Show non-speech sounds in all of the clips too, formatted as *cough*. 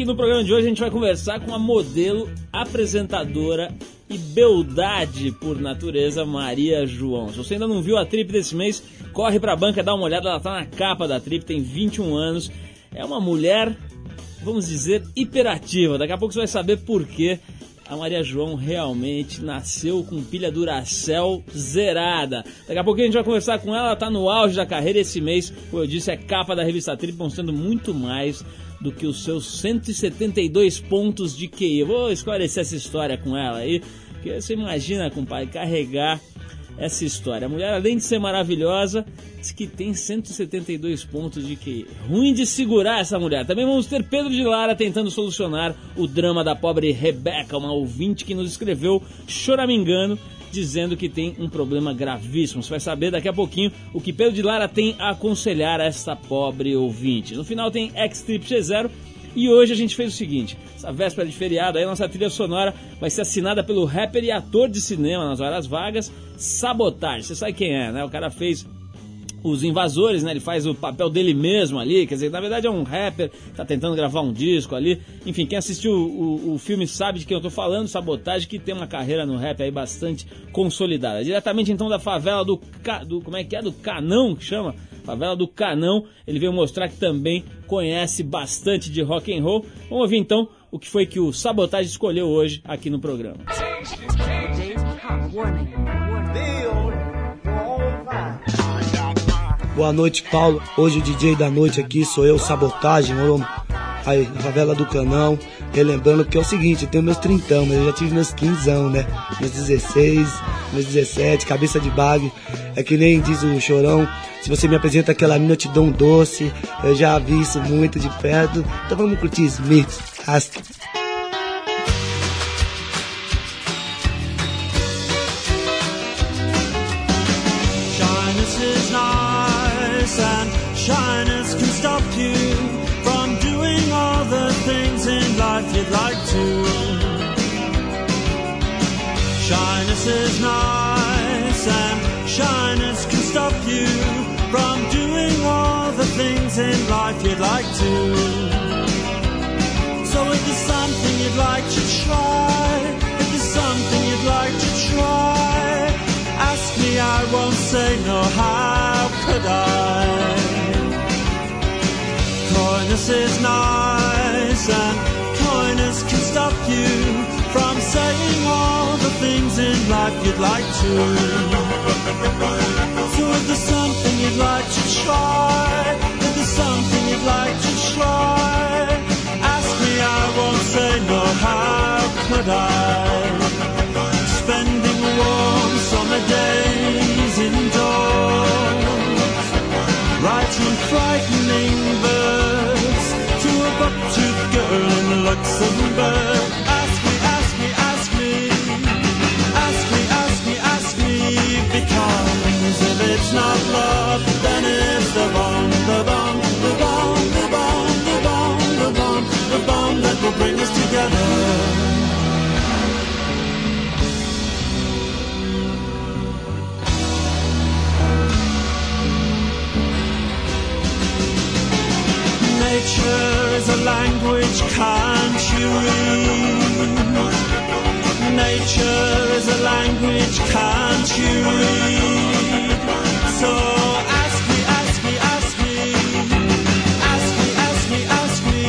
que no programa de hoje a gente vai conversar com a modelo, apresentadora e beldade por natureza, Maria João. Se você ainda não viu a trip desse mês, corre pra banca, dá uma olhada, ela tá na capa da trip, tem 21 anos. É uma mulher, vamos dizer, hiperativa. Daqui a pouco você vai saber por quê a Maria João realmente nasceu com pilha Duracell zerada. Daqui a pouquinho a gente vai conversar com ela, ela tá no auge da carreira esse mês, como eu disse, é capa da revista Trip, mostrando muito mais do que os seus 172 pontos de QI. Eu vou esclarecer essa história com ela aí, porque você imagina, compadre, carregar essa história. A mulher, além de ser maravilhosa, diz que tem 172 pontos de que ruim de segurar essa mulher. Também vamos ter Pedro de Lara tentando solucionar o drama da pobre Rebeca, uma ouvinte que nos escreveu choramingando dizendo que tem um problema gravíssimo. Você vai saber daqui a pouquinho o que Pedro de Lara tem a aconselhar a esta pobre ouvinte. No final tem X-Trip G0 e hoje a gente fez o seguinte: essa véspera de feriado, aí a nossa trilha sonora vai ser assinada pelo rapper e ator de cinema nas horas vagas, Sabotage. Você sabe quem é, né? O cara fez os invasores, né? Ele faz o papel dele mesmo ali, quer dizer, na verdade é um rapper, tá tentando gravar um disco ali. Enfim, quem assistiu o, o, o filme sabe de quem eu tô falando, Sabotagem, que tem uma carreira no rap aí bastante consolidada. Diretamente então da favela do, do como é que é? Do Canão, que chama? Favela do Canão, ele veio mostrar que também conhece bastante de rock and roll. Vamos ouvir então o que foi que o Sabotagem escolheu hoje aqui no programa. Boa noite, Paulo. Hoje o DJ da noite aqui sou eu, Sabotagem, aí, na favela do Canão. Relembrando que é o seguinte, eu tenho meus trintão, mas eu já tive meus 15 né? Meus 16, meus 17, cabeça de bag. É que nem diz o chorão, se você me apresenta aquela mina, eu te dou um doce. Eu já vi isso muito de perto. Então vamos curtir Smith. Hasta. Shyness can stop you from doing all the things in life you'd like to. Shyness is nice and shyness can stop you from doing all the things in life you'd like to. So if there's something you'd like to try, if there's something you'd like to try, ask me, I won't say no, how could I? Coyness is nice and coyness can stop you from saying all the things in life you'd like to. So if there's something you'd like to try, if there's something you'd like to try, ask me, I won't say no, how could I? Spending warm summer days indoors, writing frightening verse to a buck-toothed in Luxembourg. Ask me, ask me, ask me, ask me, ask me, ask me, because if it's not love, then it's the bomb, the bomb, the bomb, the bomb, the bomb, the bomb, the bomb that will bring us together. Language, can't you read? Nature is a language, can't you read? So ask me, ask me, ask me, ask me, ask me, ask me,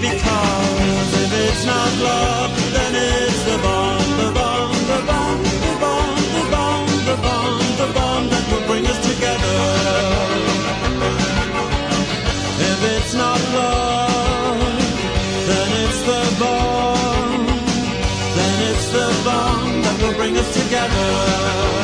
because if it's not love, then it's the bomb, the bomb, the bomb, the bomb, the bomb, the bomb, the bomb that will bring us together. Bring us together.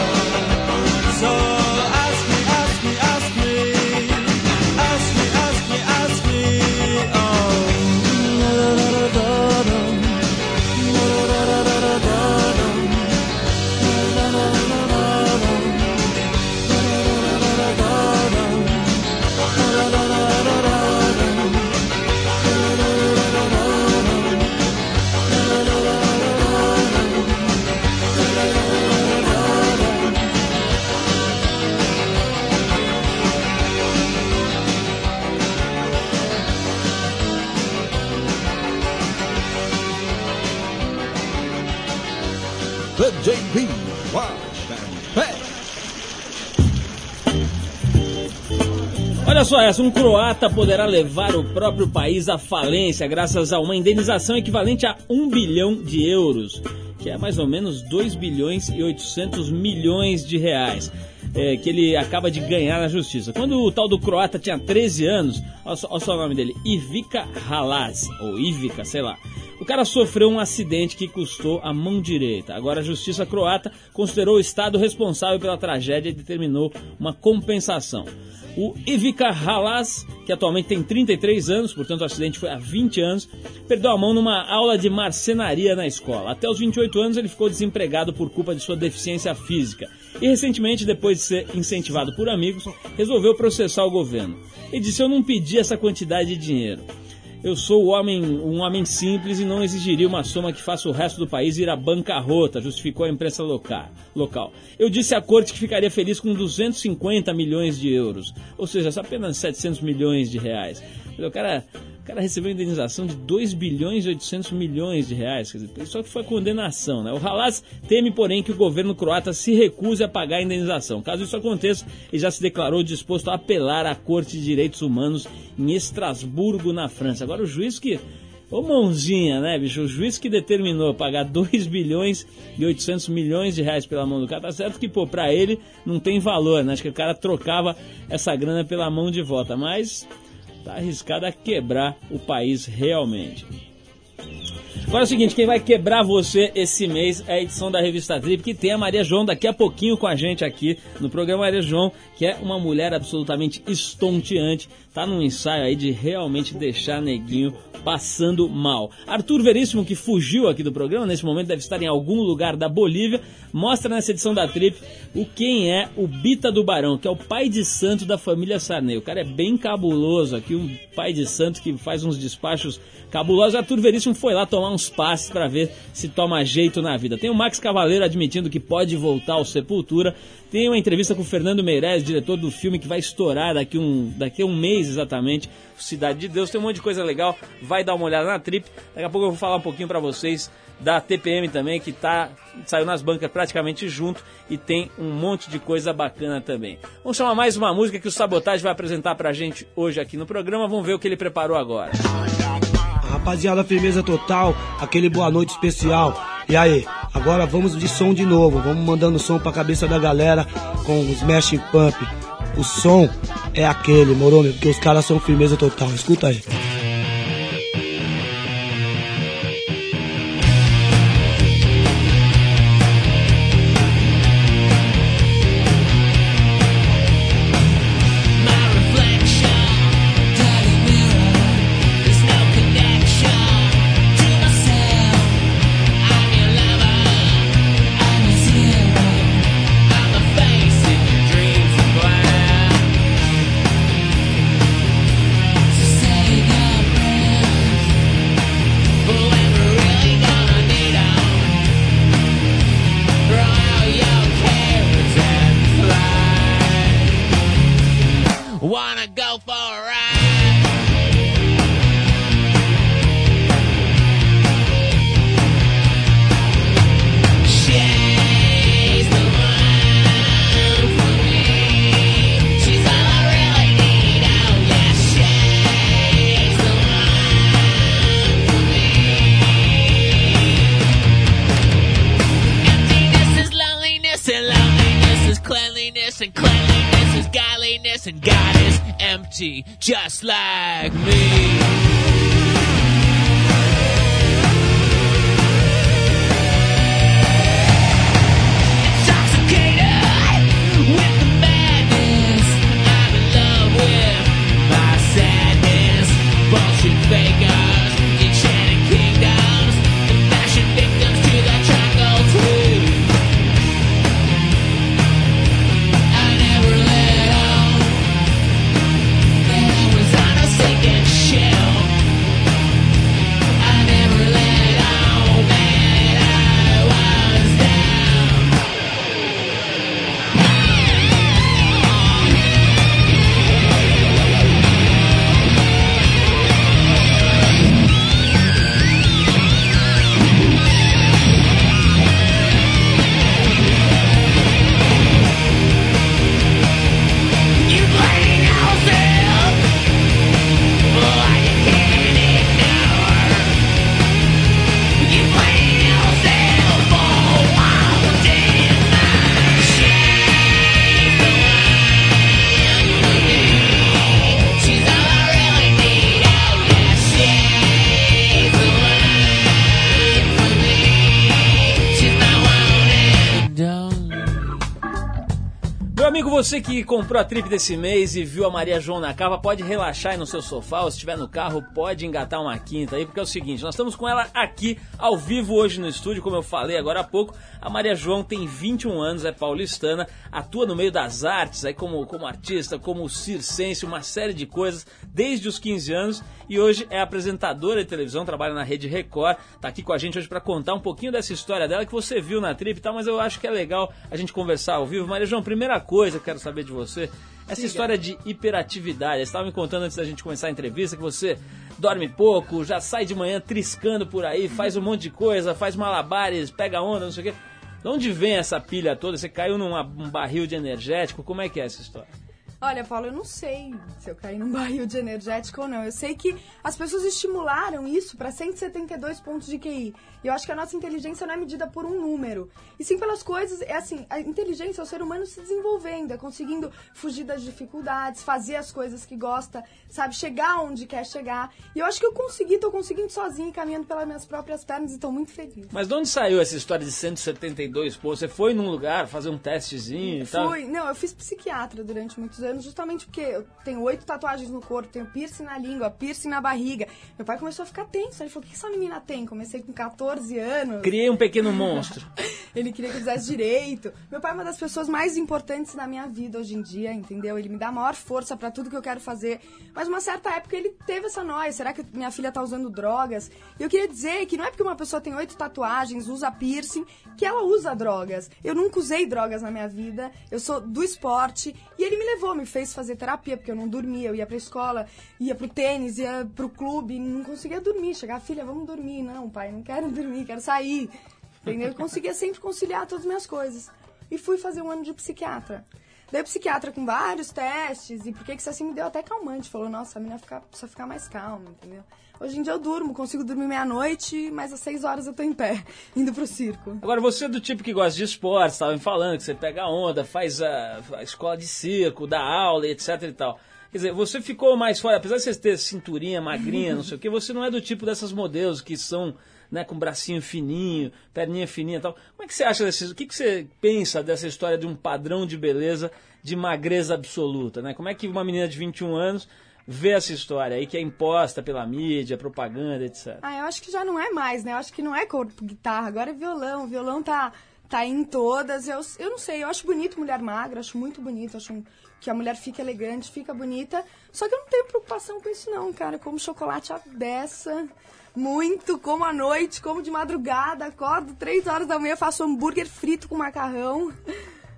Só essa, um croata poderá levar o próprio país à falência graças a uma indenização equivalente a 1 bilhão de euros, que é mais ou menos 2 bilhões e 800 milhões de reais. É, que ele acaba de ganhar na justiça. Quando o tal do croata tinha 13 anos, olha só, o nome dele, Ivica Halaz, ou Ivica, sei lá. O cara sofreu um acidente que custou a mão direita. Agora a justiça croata considerou o Estado responsável pela tragédia e determinou uma compensação. O Ivica Halaz, que atualmente tem 33 anos, portanto o acidente foi há 20 anos, perdeu a mão numa aula de marcenaria na escola. Até os 28 anos ele ficou desempregado por culpa de sua deficiência física. E recentemente, depois de ser incentivado por amigos, resolveu processar o governo. Ele disse: Eu não pedi essa quantidade de dinheiro. Eu sou um homem, um homem simples e não exigiria uma soma que faça o resto do país ir à bancarrota, justificou a imprensa local. local. Eu disse à corte que ficaria feliz com 250 milhões de euros, ou seja, apenas 700 milhões de reais. O cara, o cara recebeu indenização de 2 bilhões e 800 milhões de reais, quer dizer, só que foi condenação. Né? O Halas teme, porém, que o governo croata se recuse a pagar a indenização. Caso isso aconteça, ele já se declarou disposto a apelar à Corte de Direitos Humanos em Estrasburgo, na França. Agora o juiz que... Ô mãozinha, né, bicho? O juiz que determinou pagar 2 bilhões e 800 milhões de reais pela mão do cara, tá certo que, pô, pra ele não tem valor, né? Acho que o cara trocava essa grana pela mão de volta, mas tá arriscado a quebrar o país realmente. Agora é o seguinte, quem vai quebrar você esse mês é a edição da revista Trip, que tem a Maria João daqui a pouquinho com a gente aqui no programa Maria João, que é uma mulher absolutamente estonteante, tá num ensaio aí de realmente deixar neguinho passando mal. Arthur Veríssimo, que fugiu aqui do programa, nesse momento deve estar em algum lugar da Bolívia, mostra nessa edição da Trip o quem é o Bita do Barão, que é o pai de santo da família Sarney. O cara é bem cabuloso aqui, um pai de santo que faz uns despachos cabulosos. Arthur Veríssimo foi lá tomar uns passes para ver se toma jeito na vida. Tem o Max Cavaleiro admitindo que pode voltar ao Sepultura. Tem uma entrevista com o Fernando Meirelles, diretor do filme que vai estourar daqui um, daqui a um mês exatamente, Cidade de Deus. Tem um monte de coisa legal, vai dar uma olhada na trip. Daqui a pouco eu vou falar um pouquinho para vocês da TPM também, que tá, saiu nas bancas praticamente junto e tem um monte de coisa bacana também. Vamos chamar mais uma música que o Sabotage vai apresentar pra gente hoje aqui no programa. Vamos ver o que ele preparou agora. Rapaziada, firmeza total, aquele boa noite especial. E aí, agora vamos de som de novo. Vamos mandando som pra cabeça da galera com os Smash Pump. O som é aquele, moro, meu? Porque os caras são firmeza total. Escuta aí. Just like me. Amigo, você que comprou a trip desse mês e viu a Maria João na capa, pode relaxar aí no seu sofá, ou se estiver no carro, pode engatar uma quinta aí, porque é o seguinte, nós estamos com ela aqui, ao vivo hoje no estúdio, como eu falei agora há pouco. A Maria João tem 21 anos, é paulistana, atua no meio das artes, aí como, como artista, como circense, uma série de coisas, desde os 15 anos, e hoje é apresentadora de televisão, trabalha na Rede Record, tá aqui com a gente hoje para contar um pouquinho dessa história dela que você viu na trip e tal, mas eu acho que é legal a gente conversar ao vivo. Maria João, primeira coisa que quero saber de você, essa história de hiperatividade. Você estava me contando antes da gente começar a entrevista que você dorme pouco, já sai de manhã triscando por aí, faz um monte de coisa, faz malabares, pega onda, não sei o quê. De onde vem essa pilha toda? Você caiu num um barril de energético? Como é que é essa história? Olha, Paulo, eu não sei se eu caí num barril de energético ou não. Eu sei que as pessoas estimularam isso para 172 pontos de QI. E eu acho que a nossa inteligência não é medida por um número. E sim pelas coisas. É assim, a inteligência é o ser humano se desenvolvendo, é conseguindo fugir das dificuldades, fazer as coisas que gosta, sabe? Chegar onde quer chegar. E eu acho que eu consegui, tô conseguindo sozinho, caminhando pelas minhas próprias pernas e tô muito feliz. Mas de onde saiu essa história de 172 pontos? Você foi num lugar fazer um testezinho e tal? Fui, não, eu fiz psiquiatra durante muitos anos, justamente porque eu tenho oito tatuagens no corpo, tenho piercing na língua, piercing na barriga. Meu pai começou a ficar tenso, ele falou, o que essa menina tem? Comecei com 14 anos. Criei um pequeno monstro. *laughs* Ele queria que eu fizesse direito. Meu pai é uma das pessoas mais importantes da minha vida hoje em dia, entendeu? Ele me dá a maior força pra tudo que eu quero fazer. Mas uma certa época ele teve essa noia. Será que minha filha tá usando drogas? E eu queria dizer que não é porque uma pessoa tem oito tatuagens, usa piercing, que ela usa drogas. Eu nunca usei drogas na minha vida. Eu sou do esporte. E ele me levou, me fez fazer terapia, porque eu não dormia. Eu ia pra escola, ia pro tênis, ia pro clube, não conseguia dormir. Chegar, filha, vamos dormir. Não, pai, não quero *laughs* dormir, quero sair. Entendeu? Eu conseguia sempre conciliar todas as minhas coisas. E fui fazer um ano de psiquiatra. Daí o psiquiatra com vários testes, e por que que isso assim me deu até calmante. Falou, nossa, a menina fica, precisa ficar mais calma, entendeu? Hoje em dia eu durmo, consigo dormir meia-noite, mas às seis horas eu tô em pé, *laughs* indo pro circo. Agora, você é do tipo que gosta de esporte, estava me falando que você pega onda, faz a, a escola de circo, dá aula, etc e tal. Quer dizer, você ficou mais fora, apesar de você ter cinturinha, magrinha, não sei o que, você não é do tipo dessas modelos que são né, com bracinho fininho, perninha fininha e tal. Como é que você acha desses, o que, que você pensa dessa história de um padrão de beleza de magreza absoluta, né? Como é que uma menina de 21 anos vê essa história aí que é imposta pela mídia, propaganda, etc. Ah, eu acho que já não é mais, né? Eu acho que não é corpo, guitarra, agora é violão. O violão tá, tá em todas. Eu, eu não sei, eu acho bonito mulher magra, acho muito bonito. Acho que a mulher fica elegante, fica bonita. Só que eu não tenho preocupação com isso, não, cara. Eu como chocolate a dessa. Muito, como à noite, como de madrugada, acordo três horas da manhã, faço hambúrguer frito com macarrão.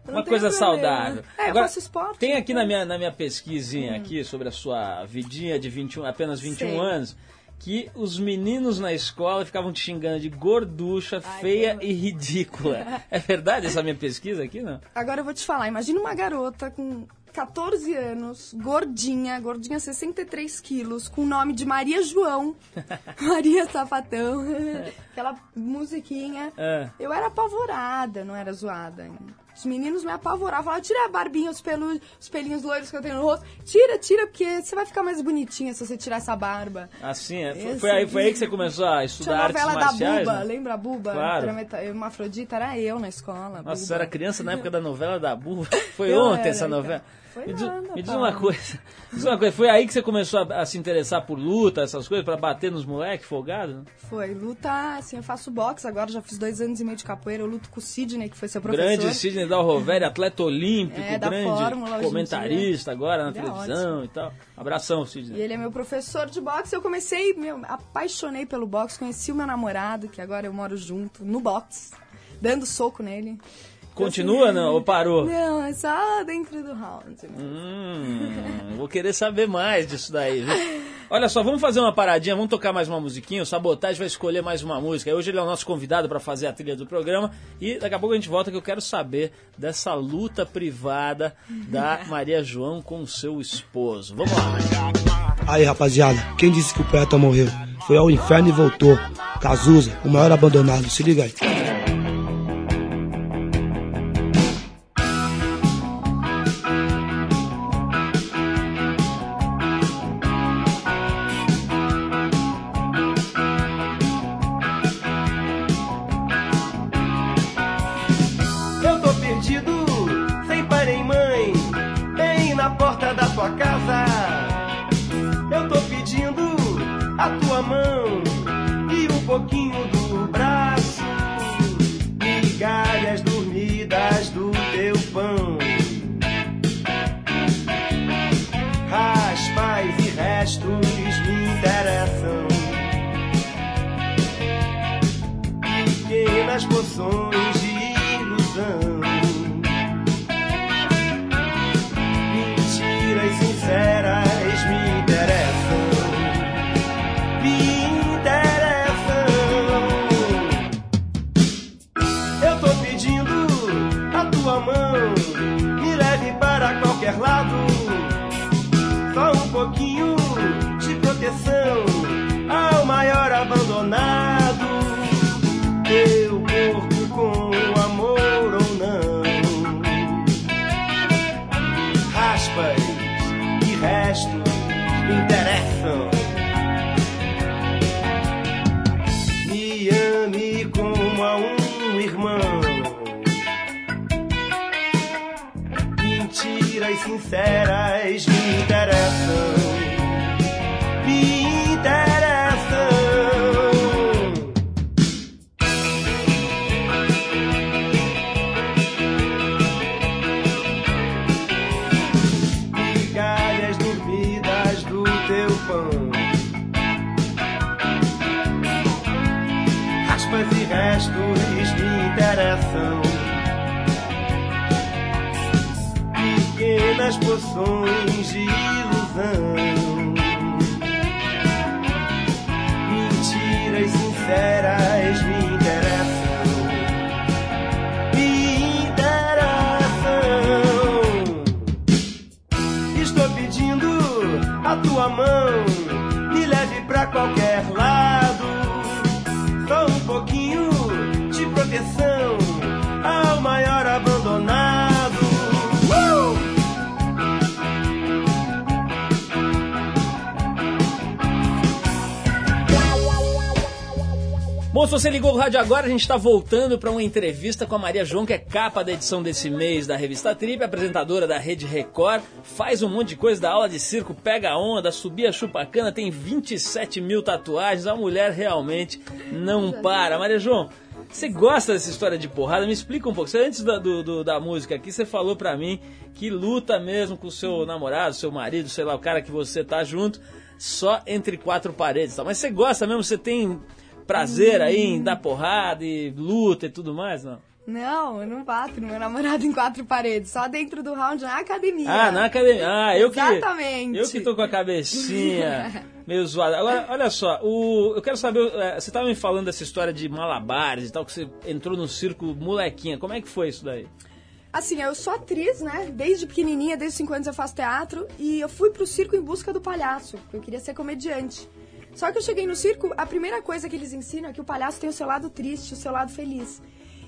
Eu não Uma coisa problema. saudável. É, eu Agora, faço esporte. Tem aqui né? na minha, na minha pesquisinha aqui sobre a sua vidinha de 21, apenas 21 Sei. anos, que os meninos na escola ficavam te xingando de gorducha, Ai, feia e ridícula. É verdade essa minha pesquisa aqui, não? Agora eu vou te falar, imagina uma garota com 14 anos, gordinha, gordinha 63 quilos, com o nome de Maria João, *laughs* Maria Sapatão, *laughs* aquela musiquinha. É. Eu era apavorada, não era zoada. Os meninos me apavoravam, falavam, tira a barbinha, os, pelu, os pelinhos loiros que eu tenho no rosto. Tira, tira, porque você vai ficar mais bonitinha se você tirar essa barba. Assim, é, foi, foi aí, foi aí que você começou a estudar a artes novela da marciais? Buba, né? lembra a Buba? Claro. Era meta- Hermafrodita, era eu na escola. Nossa, você era criança na época da novela da Buba. *laughs* Foi Eu ontem era, essa então. novela. Foi me diz, nada, me diz uma coisa. Diz uma coisa. Foi aí que você começou a, a se interessar por luta, essas coisas, pra bater nos moleques folgados? Foi, luta, assim, eu faço boxe agora, já fiz dois anos e meio de capoeira, eu luto com o Sidney, que foi seu professor. Grande Sidney Dal Roveri, atleta olímpico, É, grande Fórmula comentarista agora na Ele é televisão e tal. Abração, E Sidney. ele é meu professor de boxe, eu comecei, meu, apaixonei pelo boxe, conheci o meu namorado, que agora eu moro junto, no boxe, dando soco nele. Continua, não? Ou parou? Não, é só dentro do round. né? Hum, vou querer saber mais disso daí, viu? *laughs* Olha só, vamos fazer uma paradinha, vamos tocar mais uma musiquinha. O Sabotagem vai escolher mais uma música. Hoje ele é o nosso convidado para fazer a trilha do programa. E daqui a pouco a gente volta que eu quero saber dessa luta privada da *laughs* Maria João com o seu esposo. Vamos lá. Aí, rapaziada, quem disse que o poeta morreu? Foi ao inferno e voltou. Cazuza, o maior abandonado, se liga aí. Se você ligou o rádio agora, a gente está voltando para uma entrevista com a Maria João, que é capa da edição desse mês da revista Trip, apresentadora da Rede Record, faz um monte de coisa da aula de circo, pega onda, subia chupacana, tem 27 mil tatuagens, a mulher realmente não para. Maria João, você gosta dessa história de porrada? Me explica um pouco. Você, antes da, do- do- da música aqui, você falou pra mim que luta mesmo com o seu namorado, seu marido, sei lá, o cara que você tá junto, só entre quatro paredes. Tá? Mas você gosta mesmo? Você tem prazer aí em dar porrada e luta e tudo mais? Não? Não, eu não bato no meu namorado em quatro paredes, só dentro do round na academia. Ah, na academia. Ah, eu que. Exatamente. Eu que tô com a cabecinha *laughs* meio zoada. Agora, olha só, o, eu quero saber. eh, Você tava me falando dessa história de malabares e tal, que você entrou no circo molequinha. Como é que foi isso daí? Assim, eu sou atriz, né? Desde pequenininha, desde 5 anos eu faço teatro. E eu fui pro circo em busca do palhaço, porque eu queria ser comediante. Só que eu cheguei no circo, a primeira coisa que eles ensinam é que o palhaço tem o seu lado triste, o seu lado feliz.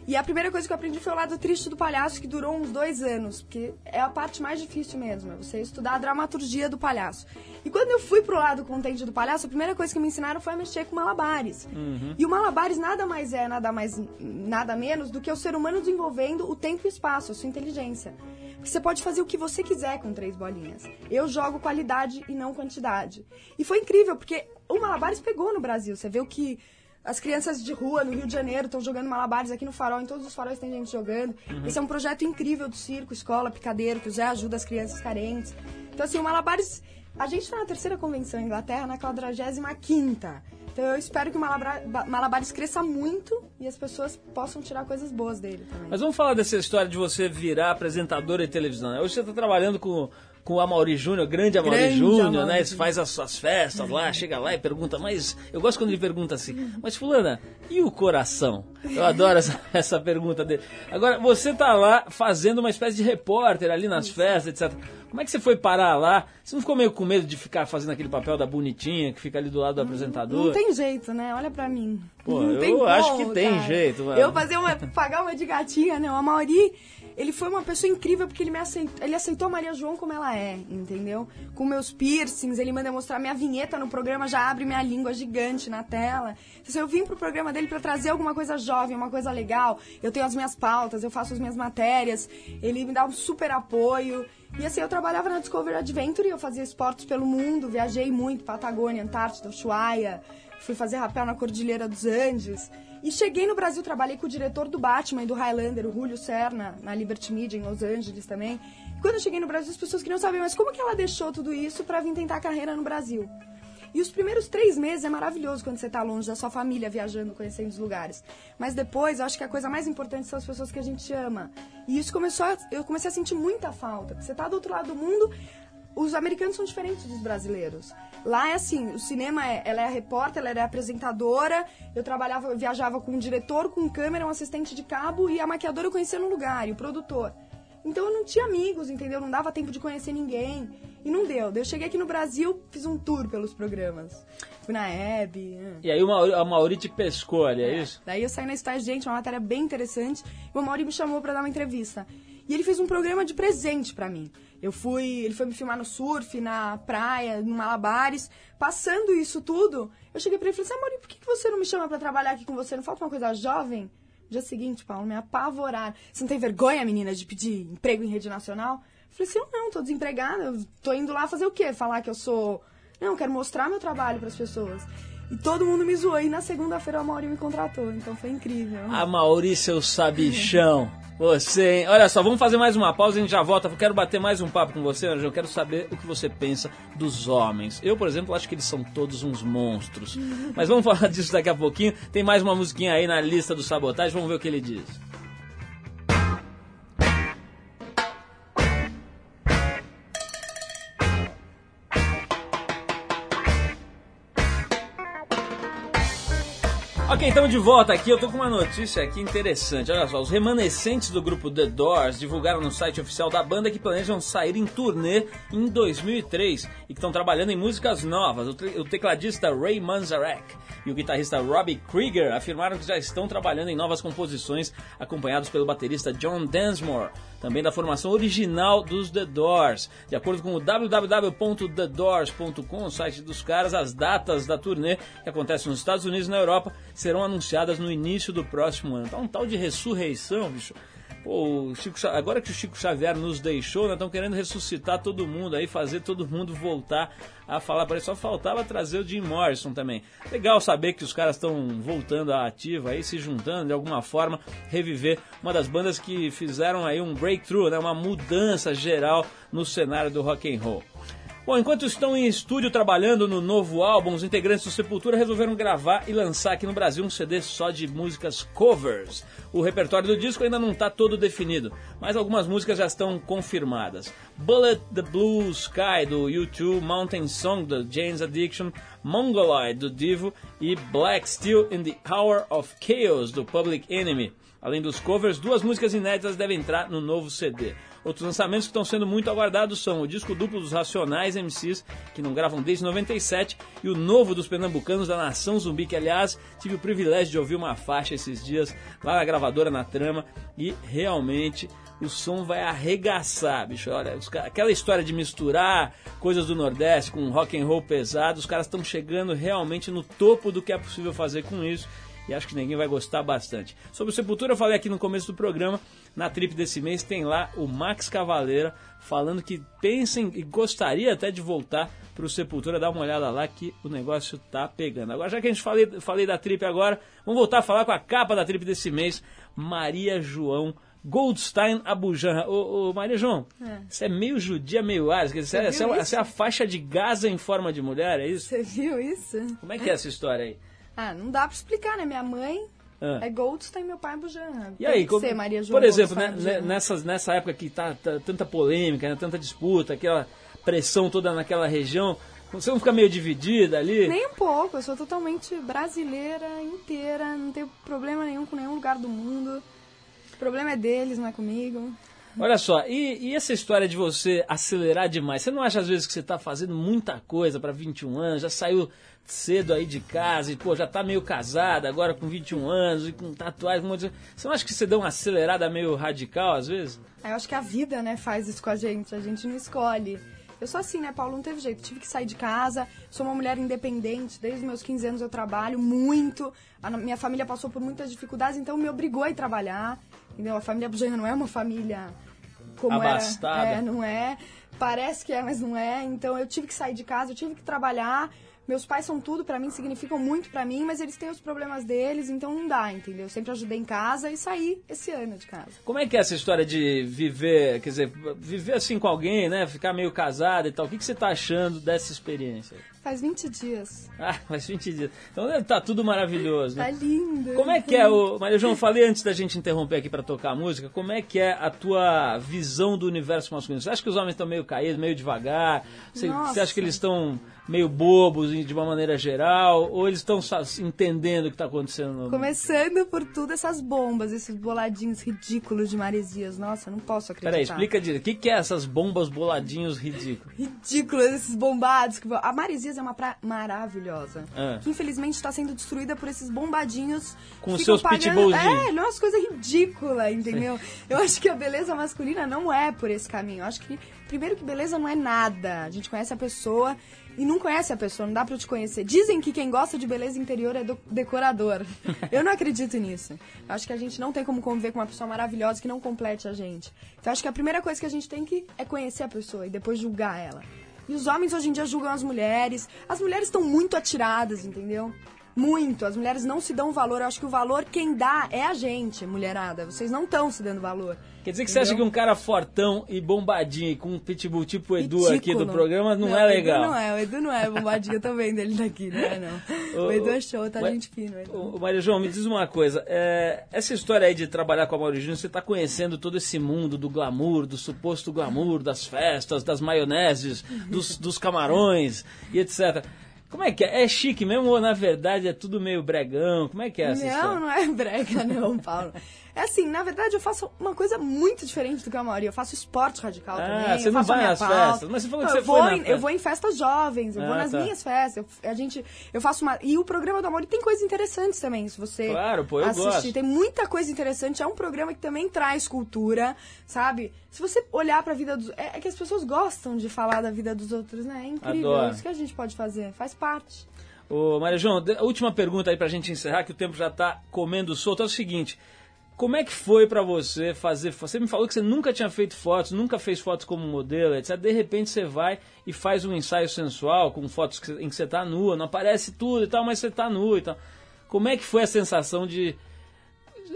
E a primeira coisa que eu aprendi foi o lado triste do palhaço, que durou uns dois anos, porque é a parte mais difícil mesmo, é você estudar a dramaturgia do palhaço. E quando eu fui pro lado contente do palhaço, a primeira coisa que me ensinaram foi a mexer com malabares. E o malabares nada mais é, nada mais, nada menos do que o ser humano desenvolvendo o tempo e o espaço, a sua inteligência. Porque você pode fazer o que você quiser com três bolinhas. Eu jogo qualidade e não quantidade. E foi incrível, porque o malabares pegou no Brasil. Você vê o que as crianças de rua no Rio de Janeiro estão jogando malabares aqui no farol, em todos os faróis tem gente jogando. Esse é um projeto incrível do circo, escola, picadeiro, que o Zé ajuda as crianças carentes. Então, assim, o malabares. A gente está na terceira convenção em Inglaterra, na 45. Então, eu espero que o Malabra- ba- malabares cresça muito e as pessoas possam tirar coisas boas dele também. Mas vamos falar dessa história de você virar apresentadora de televisão. né? Hoje você está trabalhando com, com o Amaury Júnior, grande Amaury Júnior, né? Ele faz as suas festas lá, chega lá e pergunta, mas eu gosto quando ele pergunta assim, mas fulana, e o coração? Eu adoro essa, *laughs* essa pergunta dele. Agora, você tá lá fazendo uma espécie de repórter ali nas festas, etc. Como é que você foi parar lá? Você não ficou meio com medo de ficar fazendo aquele papel da bonitinha que fica ali do lado do apresentador? Não tem jeito, né? Olha pra mim. Pô, não eu acho como, que tem cara. jeito, mano. Eu fazer uma, pagar uma de gatinha, não. A Mauri, ele foi uma pessoa incrível porque ele me aceitou, ele aceitou a Maria João como ela é, entendeu? Com meus piercings, ele manda mostrar minha vinheta no programa, já abre minha língua gigante na tela. Então, eu vim pro programa dele pra trazer alguma coisa jovem, uma coisa legal. Eu tenho as minhas pautas, eu faço as minhas matérias. Ele me dá um super apoio. E assim, eu trabalhava na Discovery Adventure, eu fazia esportes pelo mundo, viajei muito, Patagônia, Antártida, Ushuaia, fui fazer rapel na Cordilheira dos Andes. E cheguei no Brasil, trabalhei com o diretor do Batman e do Highlander, o Julio Serna, na Liberty Media, em Los Angeles também. E quando eu cheguei no Brasil, as pessoas queriam saber, mas como que ela deixou tudo isso pra vir tentar carreira no Brasil? E os primeiros três meses é maravilhoso quando você tá longe da sua família, viajando, conhecendo os lugares. Mas depois, eu acho que a coisa mais importante são as pessoas que a gente ama. E isso começou a, eu comecei a sentir muita falta. Você tá do outro lado do mundo, os americanos são diferentes dos brasileiros. Lá é assim, o cinema é, ela é a repórter, ela é a apresentadora, eu trabalhava, eu viajava com um diretor, com um câmera, um assistente de cabo e a maquiadora eu conhecia no lugar, e o produtor. Então eu não tinha amigos, entendeu? Não dava tempo de conhecer ninguém. E não deu. Eu cheguei aqui no Brasil, fiz um tour pelos programas. Fui na Hebe. né? E aí o Mauri, a Mauri te pescou ali, é isso? Daí eu saí na Estágio Gente, uma matéria bem interessante. E o Mauri me chamou pra dar uma entrevista. E ele fez um programa de presente pra mim. Eu fui, ele foi me filmar no surf, na praia, no Malabares. Passando isso tudo, eu cheguei pra ele e falei assim, Mauri, por que você não me chama pra trabalhar aqui com você? Não falta uma coisa jovem? Dia seguinte, Paulo, me apavoraram. Você não tem vergonha, menina, de pedir emprego em rede nacional? Eu falei assim, não, tô desempregada. Tô indo lá fazer o quê? Falar que eu sou... Não, quero mostrar meu trabalho pras pessoas. E todo mundo me zoou. E na segunda-feira a Mauri me contratou. Então foi incrível. A Mauri, seu sabichão. Você, hein? Olha só, vamos fazer mais uma pausa e a gente já volta. Eu quero bater mais um papo com você, Anjo. Eu quero saber o que você pensa dos homens. Eu, por exemplo, acho que eles são todos uns monstros. *laughs* Mas vamos falar disso daqui a pouquinho. Tem mais uma musiquinha aí na lista do sabotagem. Vamos ver o que ele diz. Ok, estamos de volta aqui. Eu tô com uma notícia aqui interessante. Olha só, os remanescentes do grupo The Doors divulgaram no site oficial da banda que planejam sair em turnê em 2003 e que estão trabalhando em músicas novas. O tecladista Ray Manzarek e o guitarrista Robbie Krieger afirmaram que já estão trabalhando em novas composições, acompanhados pelo baterista John Densmore, também da formação original dos The Doors. De acordo com o www.thedoors.com, o site dos caras, as datas da turnê que acontece nos Estados Unidos e na Europa serão anunciadas no início do próximo ano. Tá um tal de ressurreição, bicho. Pô, Chico, agora que o Chico Xavier nos deixou, né, estão querendo ressuscitar todo mundo aí, fazer todo mundo voltar a falar. Parece só faltava trazer o Jim Morrison também. Legal saber que os caras estão voltando à ativa aí, se juntando de alguma forma, reviver uma das bandas que fizeram aí um breakthrough, né, uma mudança geral no cenário do rock and roll. Bom, enquanto estão em estúdio trabalhando no novo álbum, os integrantes do Sepultura resolveram gravar e lançar aqui no Brasil um CD só de músicas covers. O repertório do disco ainda não está todo definido, mas algumas músicas já estão confirmadas. Bullet the Blue Sky do U2, Mountain Song do Jane's Addiction, Mongoloid do Divo e Black Steel in the Hour of Chaos do Public Enemy. Além dos covers, duas músicas inéditas devem entrar no novo CD. Outros lançamentos que estão sendo muito aguardados são o disco duplo dos Racionais MCs, que não gravam desde 97, e o novo dos pernambucanos da Nação Zumbi, que aliás tive o privilégio de ouvir uma faixa esses dias lá na gravadora na trama, e realmente o som vai arregaçar, bicho. Olha, os aquela história de misturar coisas do Nordeste com rock and roll pesado, os caras estão chegando realmente no topo do que é possível fazer com isso e acho que ninguém vai gostar bastante. Sobre o Sepultura, eu falei aqui no começo do programa, na trip desse mês tem lá o Max Cavaleira falando que pensem e gostaria até de voltar para o Sepultura, dar uma olhada lá que o negócio tá pegando. Agora, já que a gente falei, falei da trip agora, vamos voltar a falar com a capa da trip desse mês, Maria João Goldstein Abujanra. Ô, ô, Maria João, você é meio judia, meio árabe, quer dizer, Você você é, você é a faixa de Gaza em forma de mulher, é isso? Você viu isso? Como é que é essa história aí? Ah, não dá pra explicar, né? Minha mãe Ah. é Goldstein e meu pai é Bujanra. E aí, como- ser Maria João por exemplo, né, né, nessas, nessa época que tá, tá tanta polêmica, né, tanta disputa, aquela pressão toda naquela região, você não fica meio dividida ali? Nem um pouco, eu sou totalmente brasileira inteira, não tenho problema nenhum com nenhum lugar do mundo. O problema é deles, não é comigo. Olha só, e, e essa história de você acelerar demais? Você não acha às vezes que você tá fazendo muita coisa para 21 anos, já saiu cedo aí de casa e pô, já tá meio casada agora com 21 anos e com tatuagem, um monte de... Você não acha que você deu uma acelerada meio radical às vezes? Eu acho que a vida, né, faz isso com a gente, a gente não escolhe. Eu sou assim, né, Paulo? Não teve jeito. Tive que sair de casa, sou uma mulher independente, desde meus 15 anos eu trabalho muito. A minha família passou por muitas dificuldades, então me obrigou a ir trabalhar. Entendeu? A família Bujanra não é uma família como Abastada. era. É, não é. Parece que é, mas não é. Então eu tive que sair de casa, eu tive que trabalhar. Meus pais são tudo pra mim, significam muito pra mim, mas eles têm os problemas deles, então não dá, entendeu? Eu sempre ajudei em casa e saí esse ano de casa. Como é que é essa história de viver, quer dizer, viver assim com alguém, né? Ficar meio casado e tal. O que, que você tá achando dessa experiência? Faz 20 dias. Ah, *laughs* faz 20 dias. Então deve tá tudo maravilhoso, Tá né? lindo. Como é que é o. Maria João, falei antes da gente interromper aqui pra tocar a música, como é que é a tua visão do universo masculino? Você acha que os homens estão meio caídos, meio devagar? Você, você acha que eles estão meio bobos de uma maneira geral? Ou eles estão só entendendo o que tá acontecendo no. Começando por tudo essas bombas, esses boladinhos ridículos de maresias. Nossa, não posso acreditar. Peraí, explica direito. O que, que é essas bombas boladinhos ridículos? ridículos, esses bombados. que- A Maresias é uma praia maravilhosa. Ah. Que infelizmente está sendo destruída por esses bombadinhos. Com que seus ficam pitbullzinhos. É, nossa, coisa ridícula, entendeu? Eu acho que a beleza masculina não é por esse caminho. Eu acho que, primeiro, que beleza não é nada. A gente conhece a pessoa e não conhece a pessoa, não dá pra te conhecer. Dizem que quem gosta de beleza interior é do- decorador. *laughs* Eu não acredito nisso. Eu acho que a gente não tem como conviver com uma pessoa maravilhosa que não complete a gente. Então, eu acho que a primeira coisa que a gente tem que é conhecer a pessoa e depois julgar ela. E os homens hoje em dia julgam as mulheres. As mulheres estão muito atiradas, entendeu? Muito. As mulheres não se dão valor. Eu acho que o valor quem dá é a gente, mulherada. Vocês não estão se dando valor. Quer dizer que você acha que Entendeu? um cara fortão e bombadinho, com um pitbull tipo o Edu aqui do programa, não, é o legal. Edu não é, o Edu não é. Bombadinho, eu tô vendo ele daqui, não é não. *laughs* O Edu é show, tá Ué, gente fina. o Maria João, me diz uma coisa. é, essa história aí de trabalhar com a Mauri Júnior, você está conhecendo todo esse mundo do glamour, do suposto glamour, das festas, das maioneses, dos, dos camarões e etc. Como é que é? É chique mesmo ou na verdade é tudo meio bregão? Como é que é essa Não, história? não é brega, *laughs* não, Paulo. É assim, na verdade eu faço uma coisa muito diferente do que a maioria. Eu faço esporte radical Ah, também. você eu não vai nas pauta. festas, mas você falou que Não, você foi em. Eu vou em festas jovens, eu Ah, vou nas tá. minhas festas. Eu, a gente, eu faço uma... E o programa do Amor tem coisas interessantes também, se você Claro, pô, eu assistir. gosto. Tem muita coisa interessante. É um programa que também traz cultura, sabe? Se você olhar pra vida dos... É, é que as pessoas gostam de falar da vida dos outros, né? É incrível. Adoro. Isso que a gente pode fazer. Faz parte. Ô, Maria João, última pergunta aí pra gente encerrar, que o tempo já tá comendo solto, é o seguinte. Como é que foi pra você fazer... Você me falou que você nunca tinha feito fotos, nunca fez fotos como modelo, etc. De repente você vai e faz um ensaio sensual com fotos em que você tá nua, não aparece tudo e tal, mas você tá nua e tal. Como é que foi a sensação de,